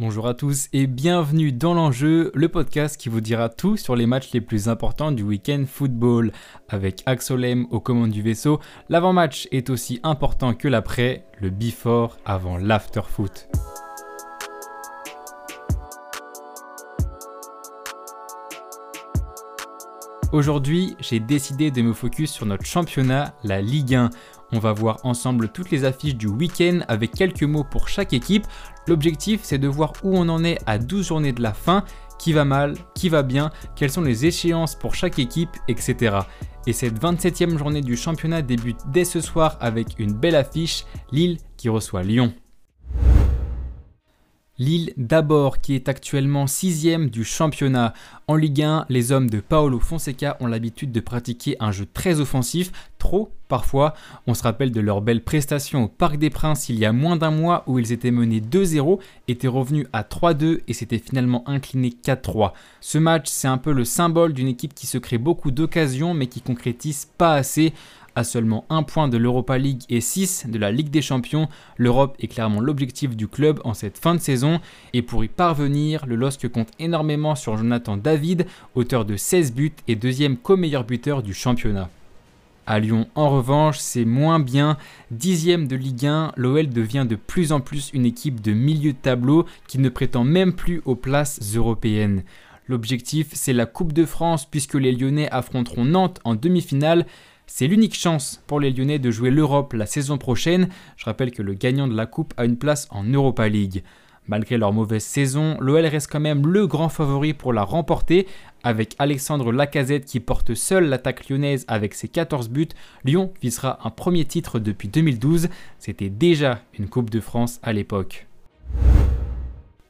Bonjour à tous et bienvenue dans l'enjeu, le podcast qui vous dira tout sur les matchs les plus importants du week-end football. Avec Axolem aux commandes du vaisseau, l'avant-match est aussi important que l'après, le before avant l'after-foot. Aujourd'hui, j'ai décidé de me focus sur notre championnat, la Ligue 1. On va voir ensemble toutes les affiches du week-end avec quelques mots pour chaque équipe. L'objectif, c'est de voir où on en est à 12 journées de la fin, qui va mal, qui va bien, quelles sont les échéances pour chaque équipe, etc. Et cette 27e journée du championnat débute dès ce soir avec une belle affiche, Lille qui reçoit Lyon. Lille d'abord qui est actuellement sixième du championnat. En Ligue 1, les hommes de Paolo Fonseca ont l'habitude de pratiquer un jeu très offensif, trop parfois. On se rappelle de leur belle prestation au Parc des Princes il y a moins d'un mois où ils étaient menés 2-0, étaient revenus à 3-2 et s'étaient finalement inclinés 4-3. Ce match, c'est un peu le symbole d'une équipe qui se crée beaucoup d'occasions mais qui concrétise pas assez. Seulement un point de l'Europa League et 6 de la Ligue des Champions, l'Europe est clairement l'objectif du club en cette fin de saison. Et pour y parvenir, le LOSC compte énormément sur Jonathan David, auteur de 16 buts et deuxième co-meilleur buteur du championnat. À Lyon, en revanche, c'est moins bien. Dixième de Ligue 1, l'OL devient de plus en plus une équipe de milieu de tableau qui ne prétend même plus aux places européennes. L'objectif, c'est la Coupe de France puisque les Lyonnais affronteront Nantes en demi-finale. C'est l'unique chance pour les Lyonnais de jouer l'Europe la saison prochaine. Je rappelle que le gagnant de la Coupe a une place en Europa League. Malgré leur mauvaise saison, l'OL reste quand même le grand favori pour la remporter. Avec Alexandre Lacazette qui porte seul l'attaque lyonnaise avec ses 14 buts, Lyon visera un premier titre depuis 2012. C'était déjà une Coupe de France à l'époque.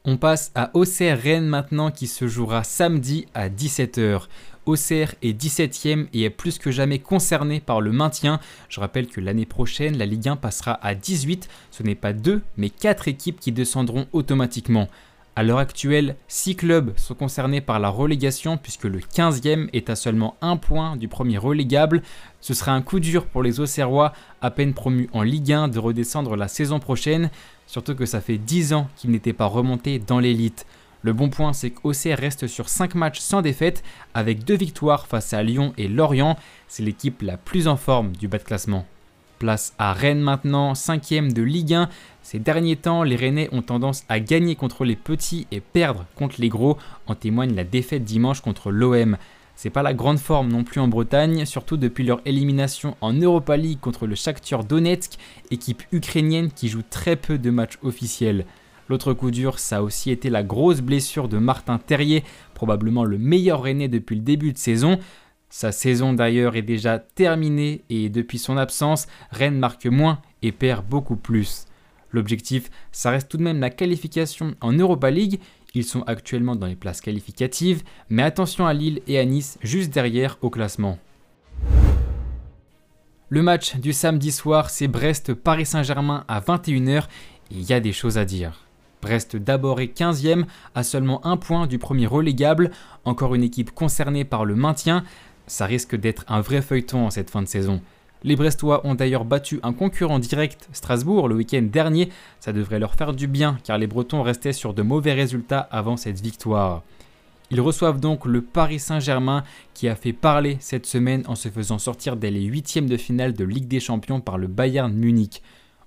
On passe à Auxerre Rennes maintenant qui se jouera samedi à 17h. Auxerre est 17ème et est plus que jamais concerné par le maintien. Je rappelle que l'année prochaine, la Ligue 1 passera à 18. Ce n'est pas deux, mais quatre équipes qui descendront automatiquement. À l'heure actuelle, 6 clubs sont concernés par la relégation puisque le 15e est à seulement un point du premier relégable. Ce sera un coup dur pour les Auxerrois, à peine promus en Ligue 1, de redescendre la saison prochaine, surtout que ça fait 10 ans qu'ils n'étaient pas remontés dans l'élite. Le bon point, c'est qu'Auxerre reste sur 5 matchs sans défaite, avec 2 victoires face à Lyon et Lorient. C'est l'équipe la plus en forme du bas de classement. Place à Rennes maintenant, 5ème de Ligue 1. Ces derniers temps, les Rennais ont tendance à gagner contre les petits et perdre contre les gros. En témoigne la défaite dimanche contre l'OM. C'est pas la grande forme non plus en Bretagne, surtout depuis leur élimination en Europa League contre le Shakhtar Donetsk, équipe ukrainienne qui joue très peu de matchs officiels. L'autre coup dur, ça a aussi été la grosse blessure de Martin Terrier, probablement le meilleur Rennais depuis le début de saison. Sa saison d'ailleurs est déjà terminée et depuis son absence, Rennes marque moins et perd beaucoup plus. L'objectif, ça reste tout de même la qualification en Europa League. Ils sont actuellement dans les places qualificatives, mais attention à Lille et à Nice juste derrière au classement. Le match du samedi soir, c'est Brest-Paris Saint-Germain à 21h et il y a des choses à dire. Brest d'abord est 15e, à seulement un point du premier relégable, encore une équipe concernée par le maintien. Ça risque d'être un vrai feuilleton en cette fin de saison. Les Brestois ont d'ailleurs battu un concurrent direct, Strasbourg, le week-end dernier. Ça devrait leur faire du bien car les Bretons restaient sur de mauvais résultats avant cette victoire. Ils reçoivent donc le Paris Saint-Germain qui a fait parler cette semaine en se faisant sortir dès les huitièmes de finale de Ligue des Champions par le Bayern Munich.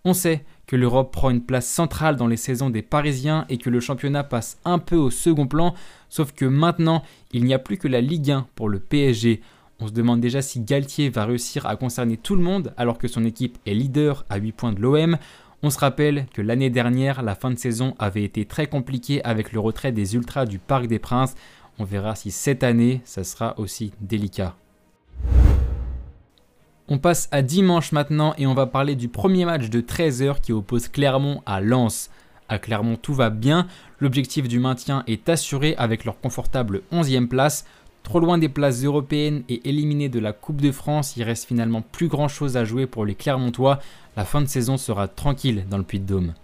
On sait que l'Europe prend une place centrale dans les saisons des Parisiens et que le championnat passe un peu au second plan, sauf que maintenant, il n'y a plus que la Ligue 1 pour le PSG. On se demande déjà si Galtier va réussir à concerner tout le monde alors que son équipe est leader à 8 points de l'OM. On se rappelle que l'année dernière, la fin de saison avait été très compliquée avec le retrait des Ultras du Parc des Princes. On verra si cette année, ça sera aussi délicat. On passe à dimanche maintenant et on va parler du premier match de 13h qui oppose Clermont à Lens. À Clermont, tout va bien. L'objectif du maintien est assuré avec leur confortable 11e place. Trop loin des places européennes et éliminé de la Coupe de France, il reste finalement plus grand chose à jouer pour les Clermontois. La fin de saison sera tranquille dans le Puy-de-Dôme.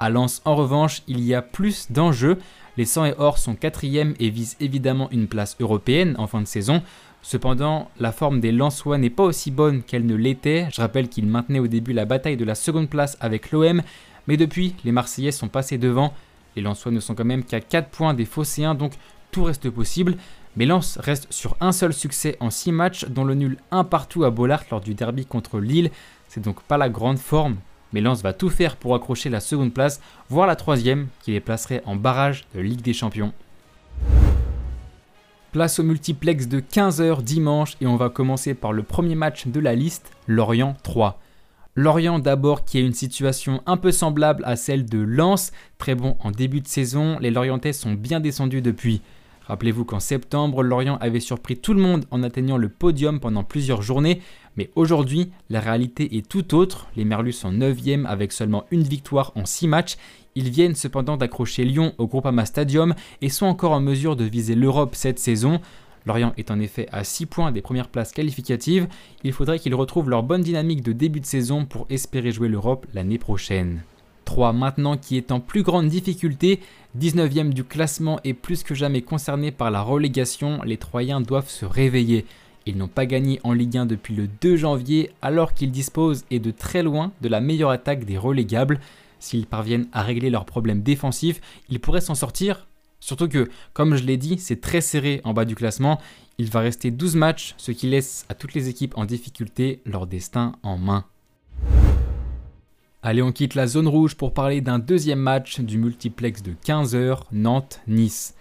À Lens, en revanche, il y a plus d'enjeux. Les 100 et or sont quatrième et visent évidemment une place européenne en fin de saison. Cependant, la forme des Lensois n'est pas aussi bonne qu'elle ne l'était. Je rappelle qu'ils maintenaient au début la bataille de la seconde place avec l'OM, mais depuis, les Marseillais sont passés devant. Les Lensois ne sont quand même qu'à 4 points des Phocéens, donc tout reste possible. Mais Lens reste sur un seul succès en 6 matchs, dont le nul 1 partout à Bollard lors du derby contre Lille. C'est donc pas la grande forme, mais Lens va tout faire pour accrocher la seconde place, voire la troisième, qui les placerait en barrage de Ligue des Champions. Place au multiplex de 15h dimanche et on va commencer par le premier match de la liste, Lorient 3. Lorient d'abord qui a une situation un peu semblable à celle de Lens, très bon en début de saison, les Lorientais sont bien descendus depuis. Rappelez-vous qu'en septembre, Lorient avait surpris tout le monde en atteignant le podium pendant plusieurs journées, mais aujourd'hui, la réalité est tout autre. Les Merlus sont 9e avec seulement une victoire en 6 matchs. Ils viennent cependant d'accrocher Lyon au Groupama Stadium et sont encore en mesure de viser l'Europe cette saison. Lorient est en effet à 6 points des premières places qualificatives. Il faudrait qu'ils retrouvent leur bonne dynamique de début de saison pour espérer jouer l'Europe l'année prochaine. 3 maintenant qui est en plus grande difficulté, 19e du classement et plus que jamais concerné par la relégation, les Troyens doivent se réveiller. Ils n'ont pas gagné en Ligue 1 depuis le 2 janvier alors qu'ils disposent et de très loin de la meilleure attaque des relégables. S'ils parviennent à régler leurs problèmes défensifs, ils pourraient s'en sortir. Surtout que, comme je l'ai dit, c'est très serré en bas du classement. Il va rester 12 matchs, ce qui laisse à toutes les équipes en difficulté leur destin en main. Allez, on quitte la zone rouge pour parler d'un deuxième match du multiplex de 15h, Nantes-Nice.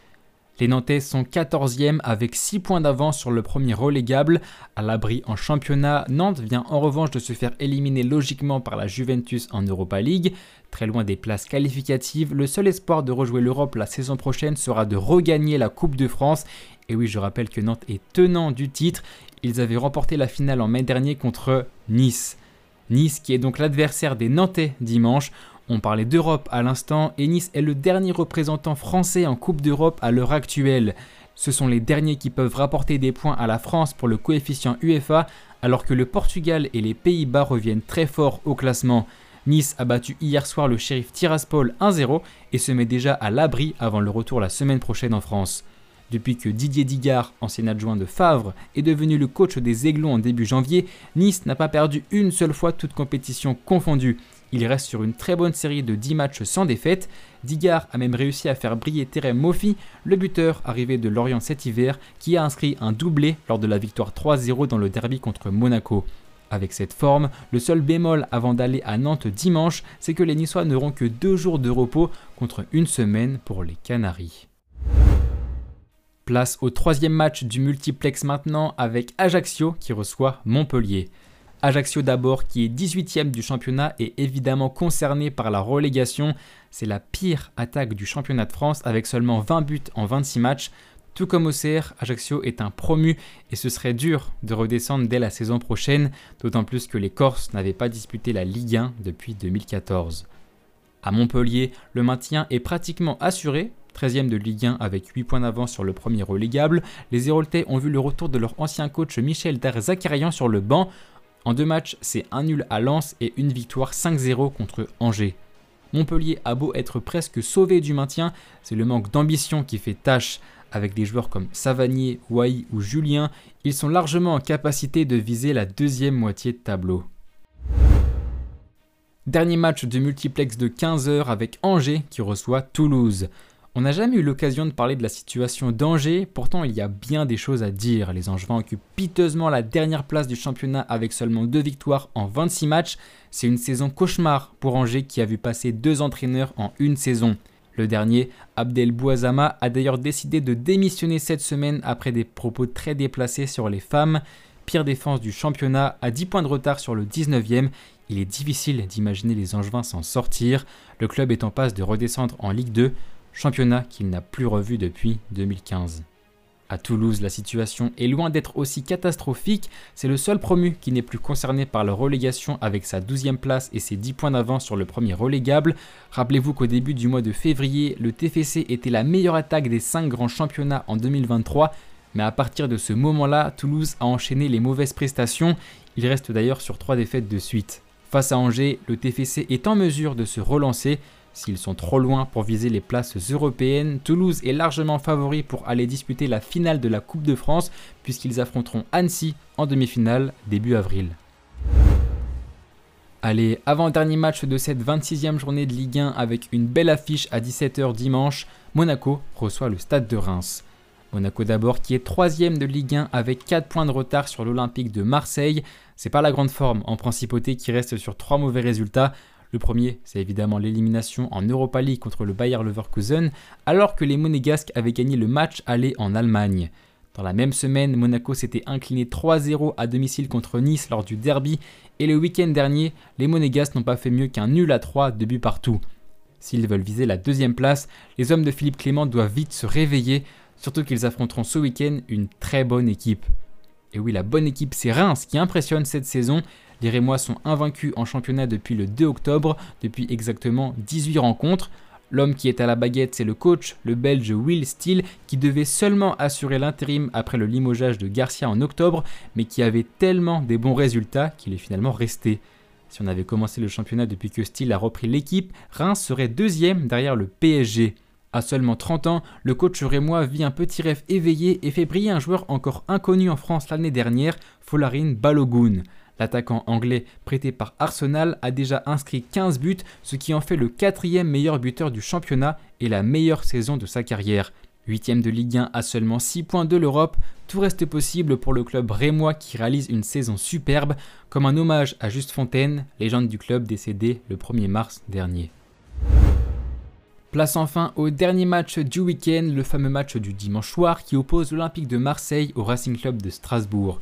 Les Nantais sont 14e avec 6 points d'avance sur le premier relégable. À l'abri en championnat, Nantes vient en revanche de se faire éliminer logiquement par la Juventus en Europa League. Très loin des places qualificatives, le seul espoir de rejouer l'Europe la saison prochaine sera de regagner la Coupe de France. Et oui, je rappelle que Nantes est tenant du titre. Ils avaient remporté la finale en mai dernier contre Nice. Nice qui est donc l'adversaire des Nantais dimanche. On parlait d'Europe à l'instant et Nice est le dernier représentant français en Coupe d'Europe à l'heure actuelle. Ce sont les derniers qui peuvent rapporter des points à la France pour le coefficient UEFA alors que le Portugal et les Pays-Bas reviennent très fort au classement. Nice a battu hier soir le shérif Tiraspol 1-0 et se met déjà à l'abri avant le retour la semaine prochaine en France. Depuis que Didier Digard, ancien adjoint de Favre, est devenu le coach des Aiglons en début janvier, Nice n'a pas perdu une seule fois toute compétition confondue. Il reste sur une très bonne série de 10 matchs sans défaite. Digard a même réussi à faire briller Terem Moffi, le buteur arrivé de Lorient cet hiver, qui a inscrit un doublé lors de la victoire 3-0 dans le derby contre Monaco. Avec cette forme, le seul bémol avant d'aller à Nantes dimanche, c'est que les Niçois n'auront que deux jours de repos contre une semaine pour les Canaries. Place au troisième match du multiplex maintenant avec Ajaccio qui reçoit Montpellier. Ajaccio d'abord qui est 18e du championnat et évidemment concerné par la relégation. C'est la pire attaque du championnat de France avec seulement 20 buts en 26 matchs. Tout comme Auxerre, Ajaccio est un promu et ce serait dur de redescendre dès la saison prochaine, d'autant plus que les Corses n'avaient pas disputé la Ligue 1 depuis 2014. À Montpellier, le maintien est pratiquement assuré 13e de Ligue 1 avec 8 points d'avance sur le premier relégable. Les Héroltais ont vu le retour de leur ancien coach Michel Darzakarian sur le banc. En deux matchs, c'est un nul à Lens et une victoire 5-0 contre Angers. Montpellier a beau être presque sauvé du maintien, c'est le manque d'ambition qui fait tâche. Avec des joueurs comme Savanier, Wai ou Julien, ils sont largement en capacité de viser la deuxième moitié de tableau. Dernier match de multiplex de 15h avec Angers qui reçoit Toulouse. On n'a jamais eu l'occasion de parler de la situation d'Angers, pourtant il y a bien des choses à dire. Les Angevins occupent piteusement la dernière place du championnat avec seulement deux victoires en 26 matchs. C'est une saison cauchemar pour Angers qui a vu passer deux entraîneurs en une saison. Le dernier, Abdel Bouazama, a d'ailleurs décidé de démissionner cette semaine après des propos très déplacés sur les femmes. Pire défense du championnat, à 10 points de retard sur le 19e. Il est difficile d'imaginer les Angevins s'en sortir. Le club est en passe de redescendre en Ligue 2 championnat qu'il n'a plus revu depuis 2015. À Toulouse, la situation est loin d'être aussi catastrophique, c'est le seul promu qui n'est plus concerné par la relégation avec sa 12e place et ses 10 points d'avance sur le premier relégable. Rappelez-vous qu'au début du mois de février, le TFC était la meilleure attaque des 5 grands championnats en 2023, mais à partir de ce moment-là, Toulouse a enchaîné les mauvaises prestations, il reste d'ailleurs sur 3 défaites de suite. Face à Angers, le TFC est en mesure de se relancer, S'ils sont trop loin pour viser les places européennes, Toulouse est largement favori pour aller disputer la finale de la Coupe de France puisqu'ils affronteront Annecy en demi-finale début avril. Allez, avant-dernier match de cette 26e journée de Ligue 1 avec une belle affiche à 17h dimanche, Monaco reçoit le stade de Reims. Monaco d'abord qui est troisième de Ligue 1 avec 4 points de retard sur l'Olympique de Marseille. C'est pas la grande forme en principauté qui reste sur 3 mauvais résultats. Le premier, c'est évidemment l'élimination en Europa League contre le Bayer Leverkusen, alors que les Monégasques avaient gagné le match aller en Allemagne. Dans la même semaine, Monaco s'était incliné 3-0 à domicile contre Nice lors du derby, et le week-end dernier, les Monégasques n'ont pas fait mieux qu'un nul à 3 de but partout. S'ils veulent viser la deuxième place, les hommes de Philippe Clément doivent vite se réveiller, surtout qu'ils affronteront ce week-end une très bonne équipe. Et oui, la bonne équipe, c'est Reims qui impressionne cette saison. Les Rémois sont invaincus en championnat depuis le 2 octobre, depuis exactement 18 rencontres. L'homme qui est à la baguette, c'est le coach, le belge Will Steele, qui devait seulement assurer l'intérim après le limogeage de Garcia en octobre, mais qui avait tellement des bons résultats qu'il est finalement resté. Si on avait commencé le championnat depuis que Steele a repris l'équipe, Reims serait deuxième derrière le PSG. À seulement 30 ans, le coach rémois vit un petit rêve éveillé et fait briller un joueur encore inconnu en France l'année dernière, Folarin Balogun. L'attaquant anglais prêté par Arsenal a déjà inscrit 15 buts, ce qui en fait le quatrième meilleur buteur du championnat et la meilleure saison de sa carrière. Huitième de Ligue 1 à seulement 6 points de l'Europe, tout reste possible pour le club rémois qui réalise une saison superbe, comme un hommage à Juste Fontaine, légende du club décédé le 1er mars dernier. Place enfin au dernier match du week-end, le fameux match du dimanche soir qui oppose l'Olympique de Marseille au Racing Club de Strasbourg.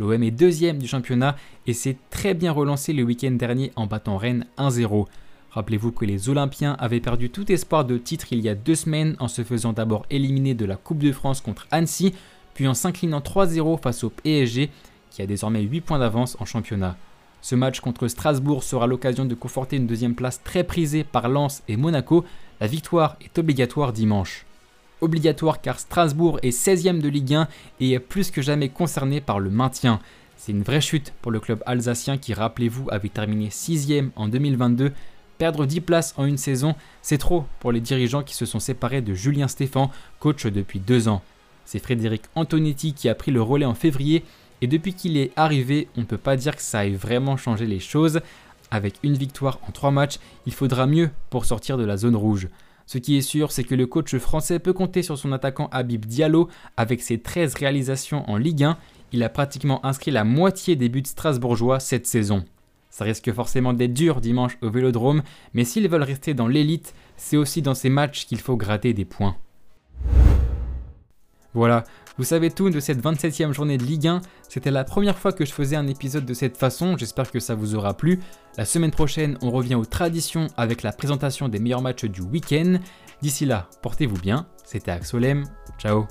L'OM est deuxième du championnat et s'est très bien relancé le week-end dernier en battant Rennes 1-0. Rappelez-vous que les Olympiens avaient perdu tout espoir de titre il y a deux semaines en se faisant d'abord éliminer de la Coupe de France contre Annecy, puis en s'inclinant 3-0 face au PSG qui a désormais 8 points d'avance en championnat. Ce match contre Strasbourg sera l'occasion de conforter une deuxième place très prisée par Lens et Monaco. La victoire est obligatoire dimanche obligatoire car Strasbourg est 16e de Ligue 1 et est plus que jamais concerné par le maintien. C'est une vraie chute pour le club alsacien qui, rappelez-vous, avait terminé 6e en 2022. Perdre 10 places en une saison, c'est trop pour les dirigeants qui se sont séparés de Julien Stéphan, coach depuis deux ans. C'est Frédéric Antonetti qui a pris le relais en février et depuis qu'il est arrivé, on ne peut pas dire que ça ait vraiment changé les choses. Avec une victoire en trois matchs, il faudra mieux pour sortir de la zone rouge. Ce qui est sûr, c'est que le coach français peut compter sur son attaquant Habib Diallo avec ses 13 réalisations en Ligue 1. Il a pratiquement inscrit la moitié des buts strasbourgeois cette saison. Ça risque forcément d'être dur dimanche au Vélodrome, mais s'ils veulent rester dans l'élite, c'est aussi dans ces matchs qu'il faut gratter des points. Voilà, vous savez tout de cette 27e journée de Ligue 1. C'était la première fois que je faisais un épisode de cette façon, j'espère que ça vous aura plu. La semaine prochaine, on revient aux traditions avec la présentation des meilleurs matchs du week-end. D'ici là, portez-vous bien. C'était Axolem, ciao